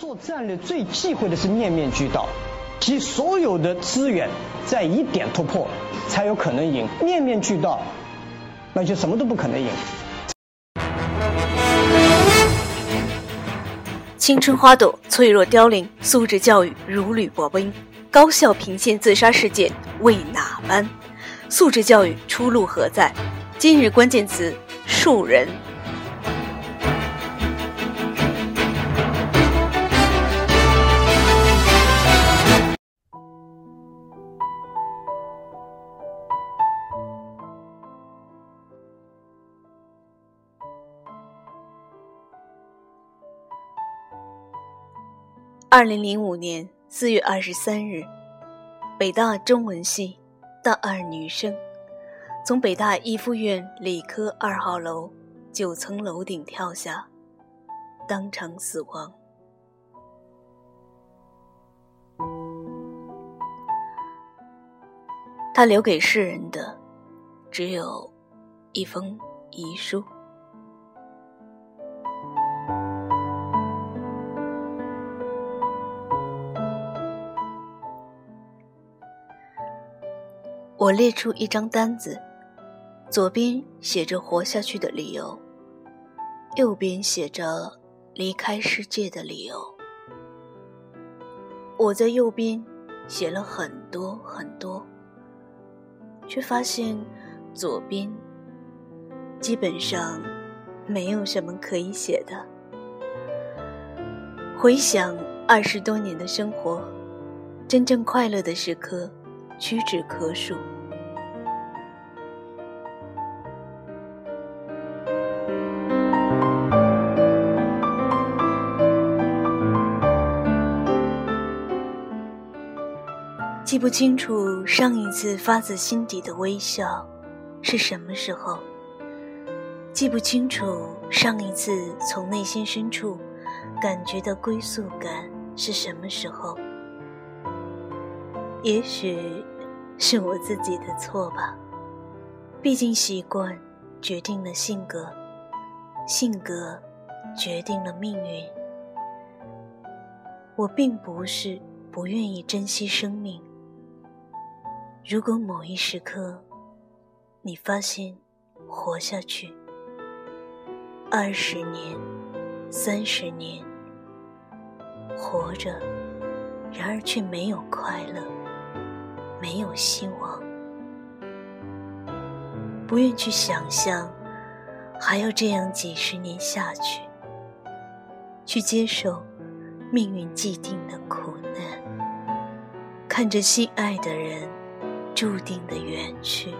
做战略最忌讳的是面面俱到，集所有的资源在一点突破才有可能赢。面面俱到，那就什么都不可能赢。青春花朵脆弱凋零，素质教育如履薄冰，高校频现自杀事件为哪般？素质教育出路何在？今日关键词：树人。二零零五年四月二十三日，北大中文系大二女生从北大一附院理科二号楼九层楼顶跳下，当场死亡。她留给世人的只有一封遗书。我列出一张单子，左边写着活下去的理由，右边写着离开世界的理由。我在右边写了很多很多，却发现左边基本上没有什么可以写的。回想二十多年的生活，真正快乐的时刻。屈指可数。记不清楚上一次发自心底的微笑是什么时候，记不清楚上一次从内心深处感觉到归宿感是什么时候。也许是我自己的错吧，毕竟习惯决定了性格，性格决定了命运。我并不是不愿意珍惜生命。如果某一时刻，你发现活下去，二十年、三十年，活着，然而却没有快乐。没有希望，不愿去想象还要这样几十年下去，去接受命运既定的苦难，看着心爱的人注定的远去，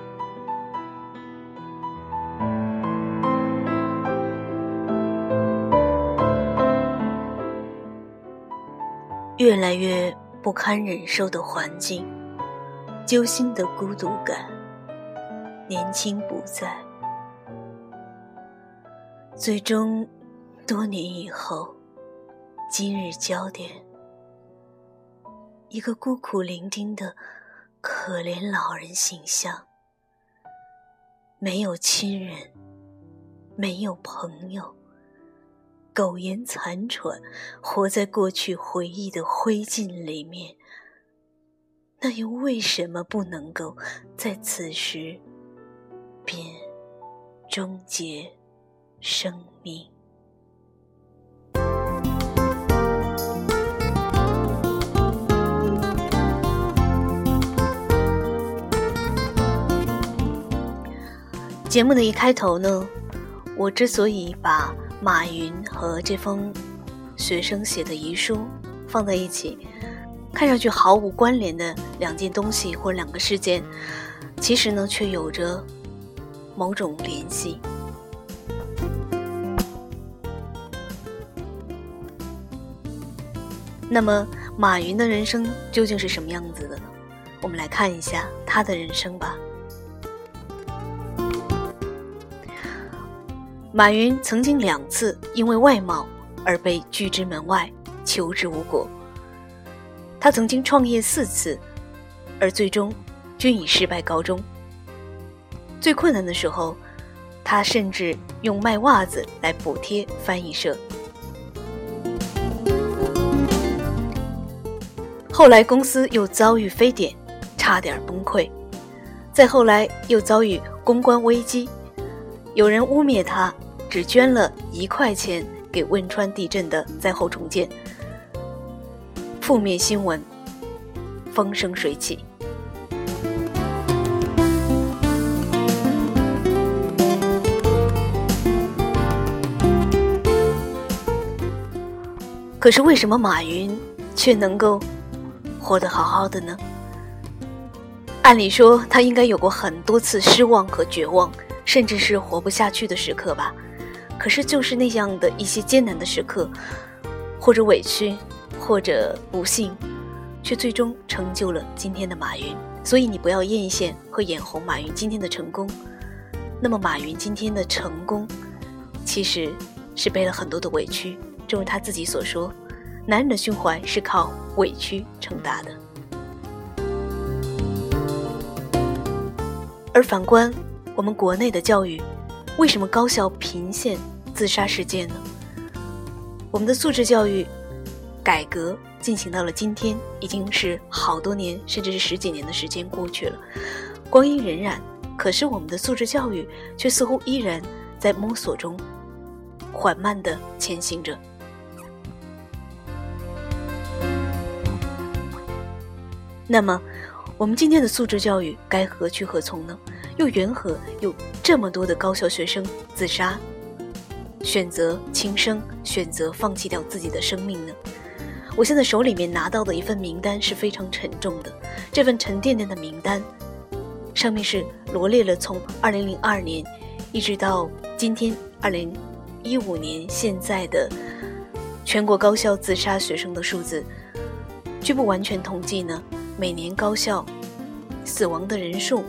越来越不堪忍受的环境。揪心的孤独感，年轻不在，最终多年以后，今日焦点，一个孤苦伶仃的可怜老人形象，没有亲人，没有朋友，苟延残喘，活在过去回忆的灰烬里面。那又为什么不能够在此时便终结生命？节目的一开头呢，我之所以把马云和这封学生写的遗书放在一起。看上去毫无关联的两件东西或两个事件，其实呢却有着某种联系。那么，马云的人生究竟是什么样子的呢？我们来看一下他的人生吧。马云曾经两次因为外貌而被拒之门外，求之无果。他曾经创业四次，而最终均以失败告终。最困难的时候，他甚至用卖袜子来补贴翻译社。后来公司又遭遇非典，差点崩溃。再后来又遭遇公关危机，有人污蔑他只捐了一块钱给汶川地震的灾后重建，负面新闻风生水起。可是为什么马云却能够活得好好的呢？按理说，他应该有过很多次失望和绝望，甚至是活不下去的时刻吧。可是，就是那样的一些艰难的时刻，或者委屈，或者不幸，却最终成就了今天的马云。所以，你不要艳羡和眼红马云今天的成功。那么，马云今天的成功，其实是背了很多的委屈。正如他自己所说，男人的胸怀是靠委屈撑大的。而反观我们国内的教育，为什么高校频现自杀事件呢？我们的素质教育改革进行到了今天，已经是好多年，甚至是十几年的时间过去了，光阴荏苒，可是我们的素质教育却似乎依然在摸索中，缓慢地前行着。那么。我们今天的素质教育该何去何从呢？又缘何有这么多的高校学生自杀，选择轻生，选择放弃掉自己的生命呢？我现在手里面拿到的一份名单是非常沉重的，这份沉甸甸的名单，上面是罗列了从2002年一直到今天2015年现在的全国高校自杀学生的数字。据不完全统计呢。每年高校死亡的人数，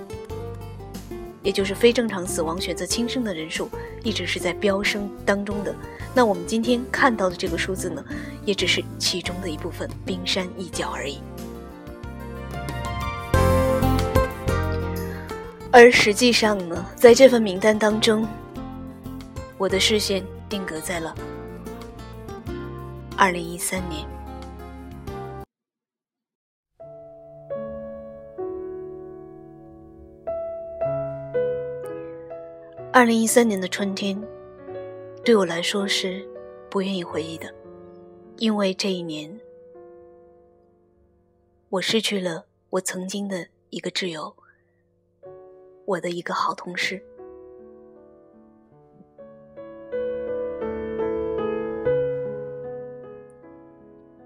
也就是非正常死亡、选择轻生的人数，一直是在飙升当中的。那我们今天看到的这个数字呢，也只是其中的一部分，冰山一角而已。而实际上呢，在这份名单当中，我的视线定格在了二零一三年。二零一三年的春天，对我来说是不愿意回忆的，因为这一年，我失去了我曾经的一个挚友，我的一个好同事。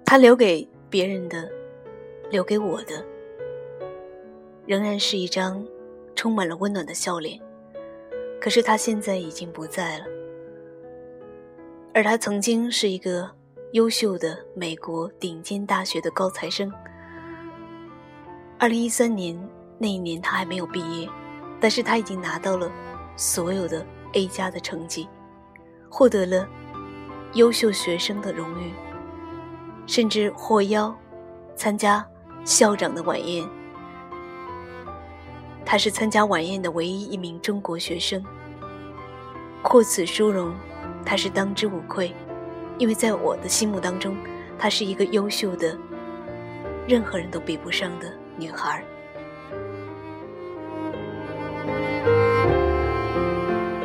他留给别人的，留给我的，仍然是一张充满了温暖的笑脸。可是他现在已经不在了，而他曾经是一个优秀的美国顶尖大学的高材生。二零一三年那一年，他还没有毕业，但是他已经拿到了所有的 A 加的成绩，获得了优秀学生的荣誉，甚至获邀参加校长的晚宴。他是参加晚宴的唯一一名中国学生，获此殊荣，他是当之无愧，因为在我的心目当中，她是一个优秀的、任何人都比不上的女孩。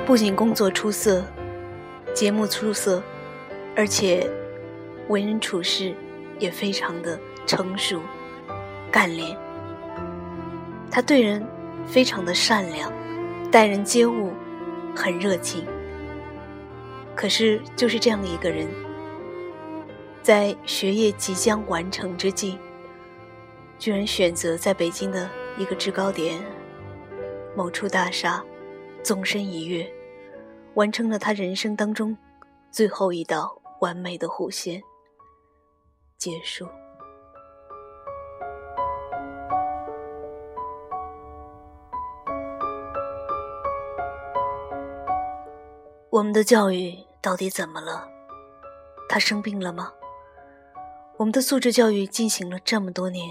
不仅工作出色，节目出色，而且为人处事也非常的成熟、干练。他对人。非常的善良，待人接物很热情。可是就是这样的一个人，在学业即将完成之际，居然选择在北京的一个制高点某处大厦，纵身一跃，完成了他人生当中最后一道完美的弧线，结束。我们的教育到底怎么了？他生病了吗？我们的素质教育进行了这么多年，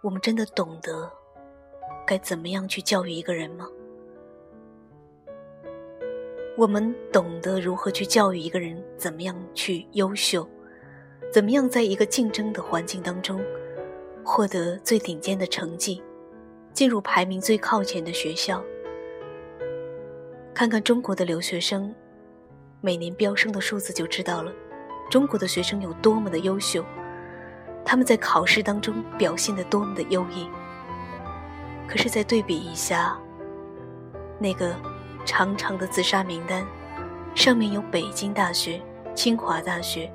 我们真的懂得该怎么样去教育一个人吗？我们懂得如何去教育一个人，怎么样去优秀，怎么样在一个竞争的环境当中获得最顶尖的成绩，进入排名最靠前的学校。看看中国的留学生每年飙升的数字，就知道了中国的学生有多么的优秀，他们在考试当中表现的多么的优异。可是再对比一下，那个长长的自杀名单，上面有北京大学、清华大学、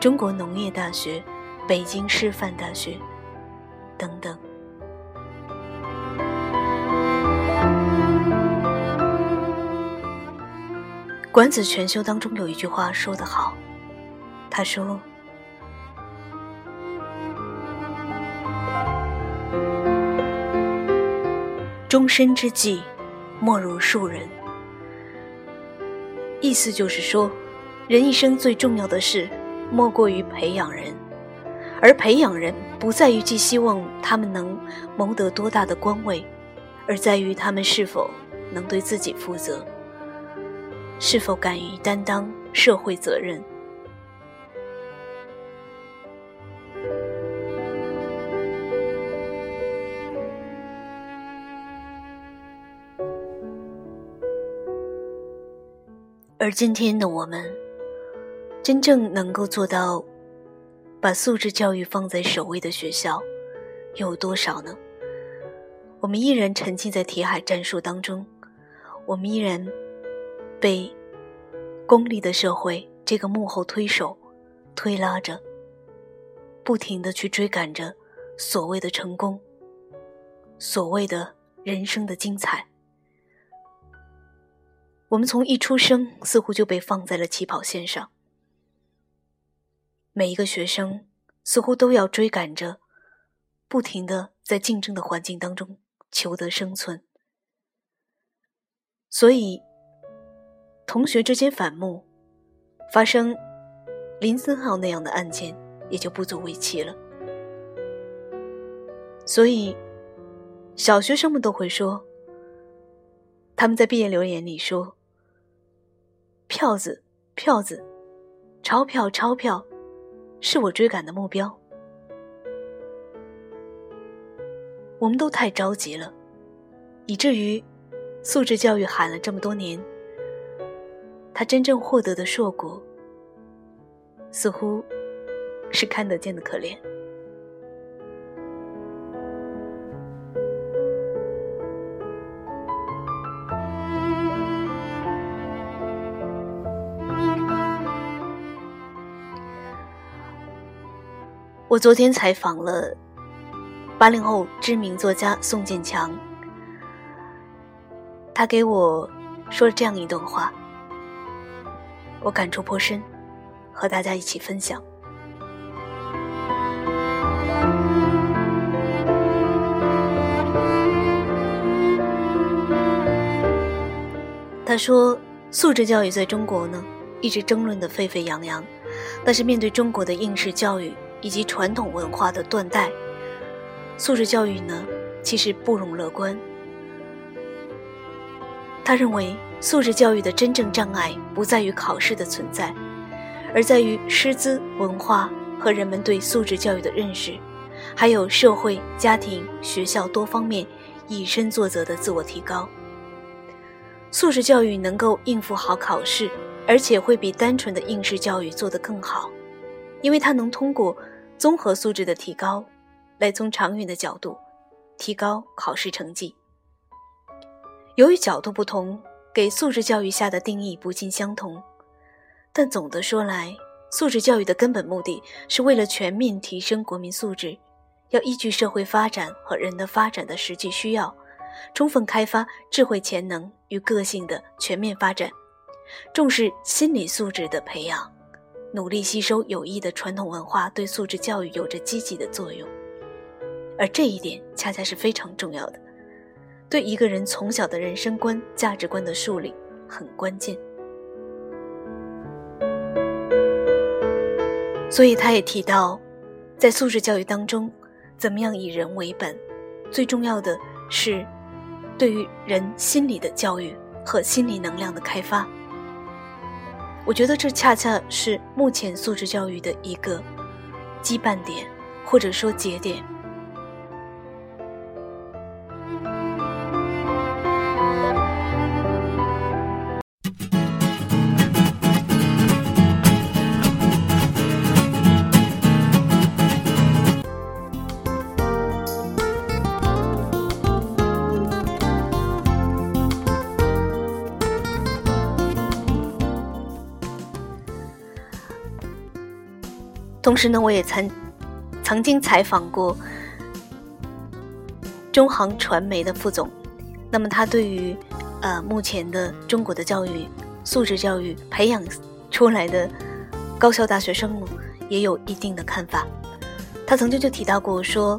中国农业大学、北京师范大学等等。《管子·全修》当中有一句话说得好，他说。终身之计，莫如树人。意思就是说，人一生最重要的事，莫过于培养人。而培养人，不在于寄希望他们能谋得多大的官位，而在于他们是否能对自己负责，是否敢于担当社会责任。而今天的我们，真正能够做到把素质教育放在首位的学校，有多少呢？我们依然沉浸在题海战术当中，我们依然被功利的社会这个幕后推手推拉着，不停的去追赶着所谓的成功，所谓的人生的精彩。我们从一出生似乎就被放在了起跑线上，每一个学生似乎都要追赶着，不停的在竞争的环境当中求得生存，所以同学之间反目，发生林森浩那样的案件也就不足为奇了。所以小学生们都会说，他们在毕业留言里说。票子，票子，钞票，钞票，是我追赶的目标。我们都太着急了，以至于素质教育喊了这么多年，他真正获得的硕果，似乎是看得见的可怜。我昨天采访了八零后知名作家宋建强，他给我说了这样一段话，我感触颇深，和大家一起分享。他说，素质教育在中国呢，一直争论的沸沸扬扬，但是面对中国的应试教育。以及传统文化的断代，素质教育呢，其实不容乐观。他认为，素质教育的真正障碍不在于考试的存在，而在于师资、文化和人们对素质教育的认识，还有社会、家庭、学校多方面以身作则的自我提高。素质教育能够应付好考试，而且会比单纯的应试教育做得更好，因为它能通过。综合素质的提高，来从长远的角度提高考试成绩。由于角度不同，给素质教育下的定义不尽相同。但总的说来，素质教育的根本目的是为了全面提升国民素质，要依据社会发展和人的发展的实际需要，充分开发智慧潜能与个性的全面发展，重视心理素质的培养。努力吸收有益的传统文化，对素质教育有着积极的作用，而这一点恰恰是非常重要的，对一个人从小的人生观、价值观的树立很关键。所以，他也提到，在素质教育当中，怎么样以人为本，最重要的是对于人心理的教育和心理能量的开发。我觉得这恰恰是目前素质教育的一个羁绊点，或者说节点。同时呢，我也曾曾经采访过中航传媒的副总，那么他对于呃目前的中国的教育素质教育培养出来的高校大学生呢，也有一定的看法。他曾经就提到过说，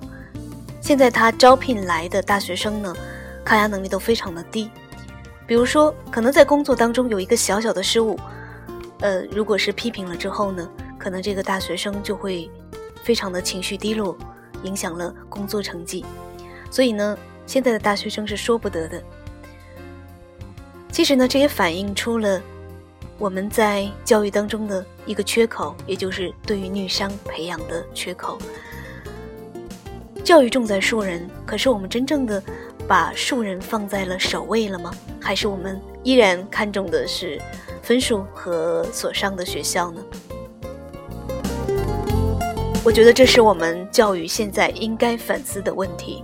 现在他招聘来的大学生呢，抗压能力都非常的低，比如说可能在工作当中有一个小小的失误，呃，如果是批评了之后呢？可能这个大学生就会非常的情绪低落，影响了工作成绩。所以呢，现在的大学生是说不得的。其实呢，这也反映出了我们在教育当中的一个缺口，也就是对于女商培养的缺口。教育重在树人，可是我们真正的把树人放在了首位了吗？还是我们依然看重的是分数和所上的学校呢？我觉得这是我们教育现在应该反思的问题。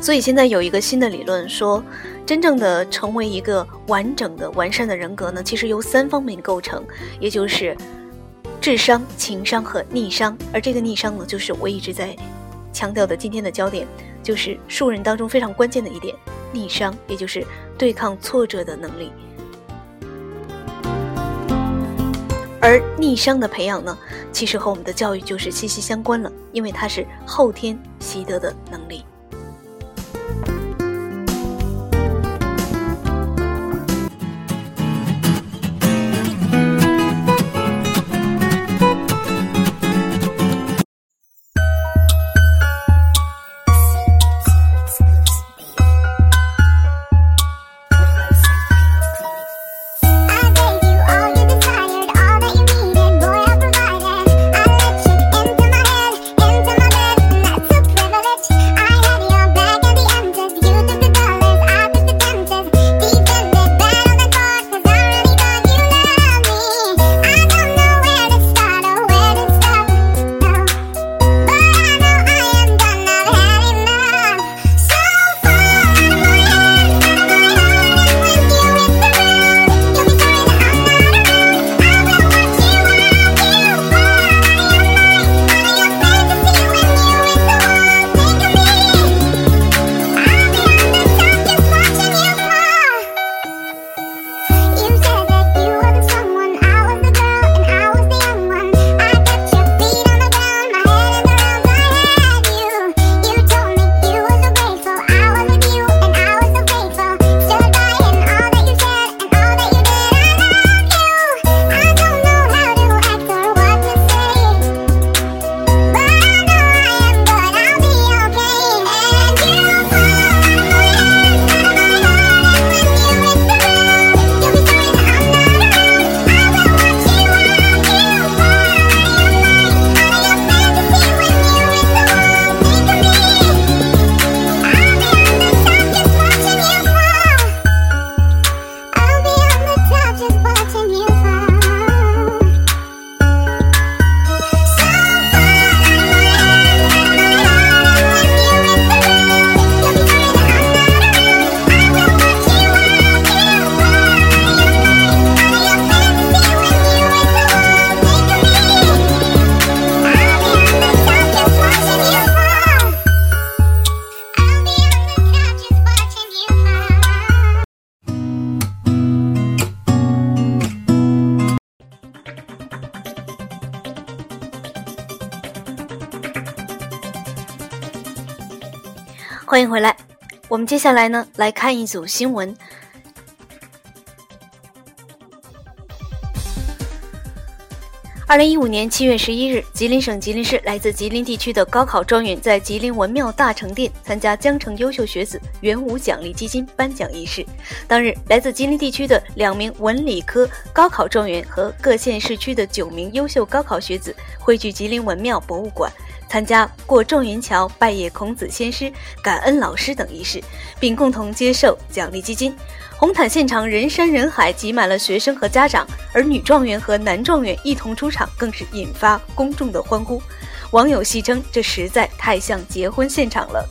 所以现在有一个新的理论说，真正的成为一个完整的、完善的人格呢，其实由三方面构成，也就是智商、情商和逆商。而这个逆商呢，就是我一直在强调的今天的焦点，就是数人当中非常关键的一点——逆商，也就是对抗挫折的能力。而逆商的培养呢，其实和我们的教育就是息息相关了，因为它是后天习得的能力。迎回来，我们接下来呢来看一组新闻。二零一五年七月十一日，吉林省吉林市来自吉林地区的高考状元在吉林文庙大成殿参加江城优秀学子元武奖励基金颁奖仪式。当日，来自吉林地区的两名文理科高考状元和各县市区的九名优秀高考学子汇聚吉林文庙博物馆，参加过状元桥、拜谒孔子先师、感恩老师等仪式，并共同接受奖励基金。红毯现场人山人海，挤满了学生和家长，而女状元和男状元一同出场，更是引发公众的欢呼。网友戏称，这实在太像结婚现场了。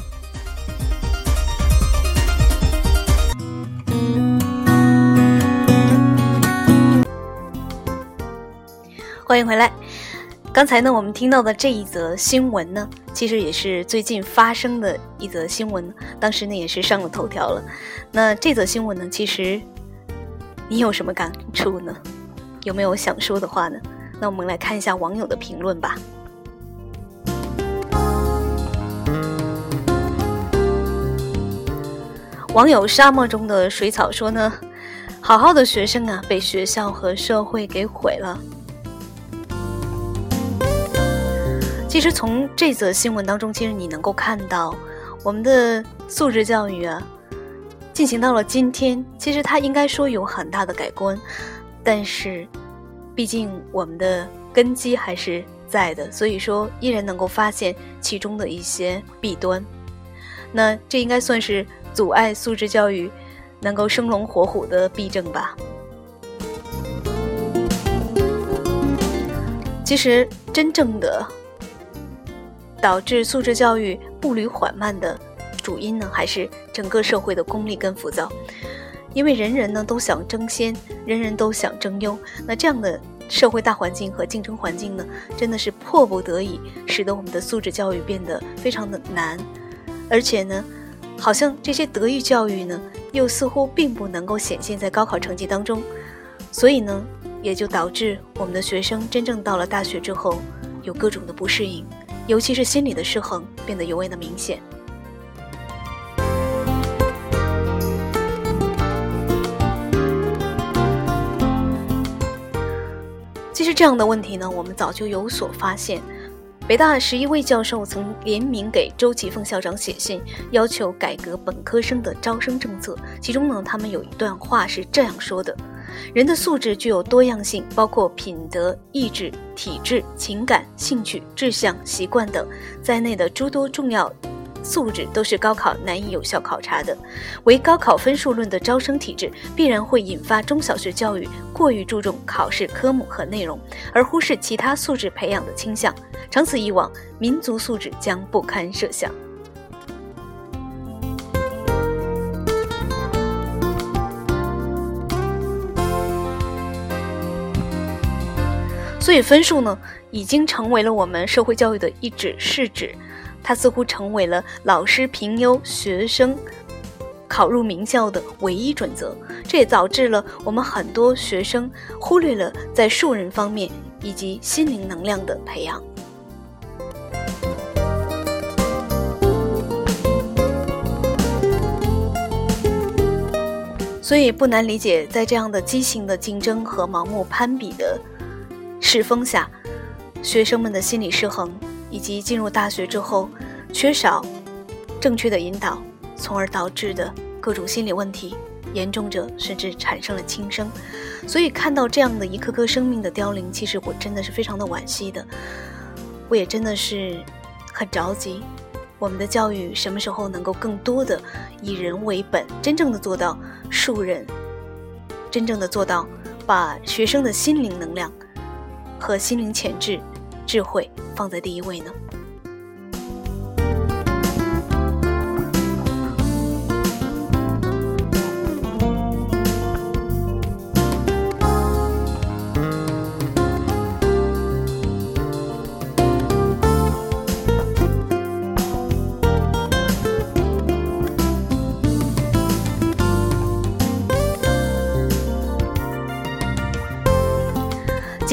欢迎回来。刚才呢，我们听到的这一则新闻呢，其实也是最近发生的一则新闻，当时呢也是上了头条了。那这则新闻呢，其实你有什么感触呢？有没有想说的话呢？那我们来看一下网友的评论吧。网友沙漠中的水草说呢，好好的学生啊，被学校和社会给毁了。其实从这则新闻当中，其实你能够看到，我们的素质教育啊，进行到了今天，其实它应该说有很大的改观，但是，毕竟我们的根基还是在的，所以说依然能够发现其中的一些弊端。那这应该算是阻碍素质教育能够生龙活虎的弊症吧。其实真正的。导致素质教育步履缓慢的主因呢，还是整个社会的功利跟浮躁。因为人人呢都想争先，人人都想争优，那这样的社会大环境和竞争环境呢，真的是迫不得已，使得我们的素质教育变得非常的难。而且呢，好像这些德育教育呢，又似乎并不能够显现在高考成绩当中，所以呢，也就导致我们的学生真正到了大学之后，有各种的不适应。尤其是心理的失衡变得尤为的明显。其实这样的问题呢，我们早就有所发现。北大十一位教授曾联名给周其凤校长写信，要求改革本科生的招生政策。其中呢，他们有一段话是这样说的。人的素质具有多样性，包括品德、意志、体质、情感、兴趣、志向、习惯等在内的诸多重要素质，都是高考难以有效考察的。唯高考分数论的招生体制，必然会引发中小学教育过于注重考试科目和内容，而忽视其他素质培养的倾向。长此以往，民族素质将不堪设想。所以分数呢，已经成为了我们社会教育的一纸试纸，它似乎成为了老师评优学生考入名校的唯一准则。这也导致了我们很多学生忽略了在数人方面以及心灵能量的培养。所以不难理解，在这样的畸形的竞争和盲目攀比的。世风下，学生们的心理失衡，以及进入大学之后缺少正确的引导，从而导致的各种心理问题，严重者甚至产生了轻生。所以看到这样的一颗颗生命的凋零，其实我真的是非常的惋惜的。我也真的是很着急，我们的教育什么时候能够更多的以人为本，真正的做到树人，真正的做到把学生的心灵能量。和心灵潜质、智慧放在第一位呢？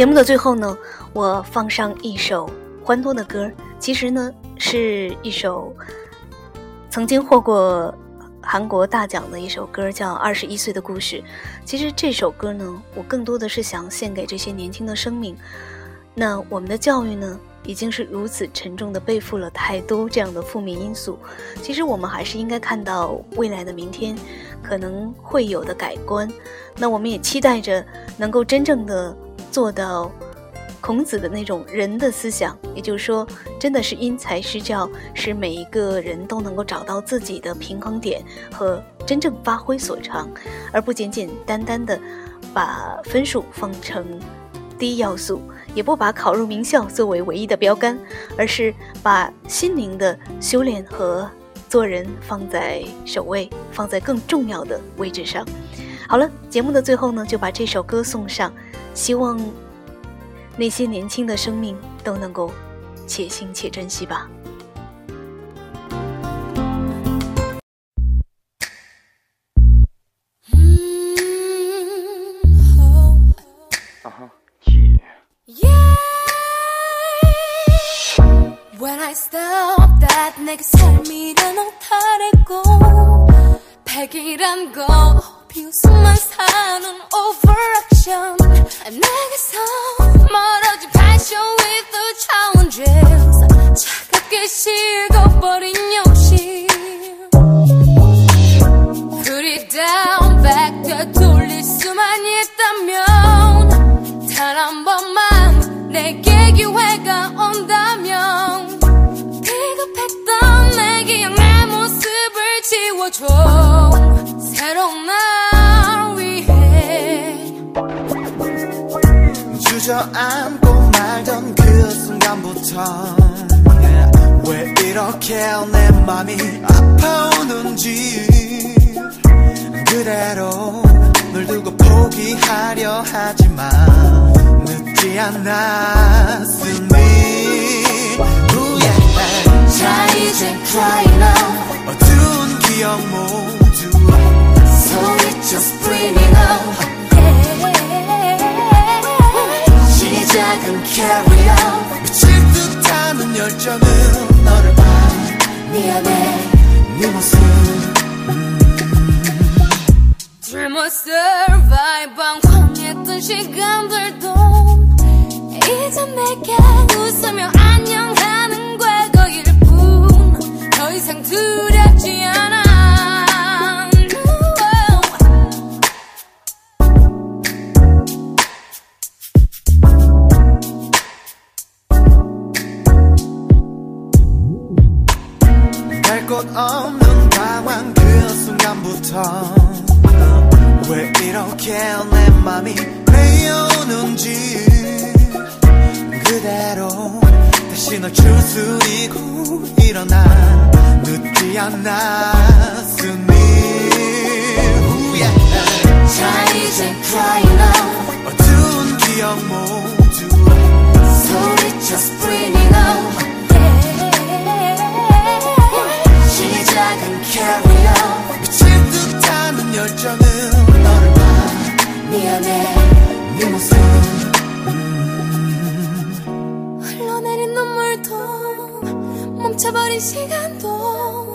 节目的最后呢，我放上一首欢脱的歌，其实呢是一首曾经获过韩国大奖的一首歌，叫《二十一岁的故事》。其实这首歌呢，我更多的是想献给这些年轻的生命，那我们的教育呢，已经是如此沉重的背负了太多这样的负面因素。其实我们还是应该看到未来的明天可能会有的改观。那我们也期待着能够真正的做到。孔子的那种人的思想，也就是说，真的是因材施教，使每一个人都能够找到自己的平衡点和真正发挥所长，而不简简单单的把分数放成第一要素，也不把考入名校作为唯一的标杆，而是把心灵的修炼和做人放在首位，放在更重要的位置上。好了，节目的最后呢，就把这首歌送上，希望。那些年轻的生命都能够且行且珍惜吧。 비웃음만 사는 overreaction 아, 내게서 멀어지 passion with the 버린 욕심. Put it down back 되돌릴 수만 있다면 단 한 번만 내게 기회가 온다면 비겁했던 내 기억 내 모습을 지워줘. 주저앉고 말던 그 순간부터 왜 이렇게 내 맘이 아파오는지? 그대로 널 두고 포기하려 하지만 늦지 않았으니 자 이제 cry now 어두운 기억 모두 So it just bringing up 작은 carry on 미칠 듯하는 열정은 너를 봐. 미안해. 네 모습. of survive 방황했던 시간들도 이제 내게 웃으며 안녕하는 과거일 뿐. 더 이상 두렵지 않아 곳 없는 방황 그 순간부터 왜 이렇게 내 맘이 메어오는지 그대로 다시 널 추스리고 일어나 늦지 않았으니 자 이제 cry now. 어두운 기억 모 carry on 미칠 듯하는 열정은 너를 봐. 미안해. 네 모습. 흘러내린 눈물도 멈춰버린 시간도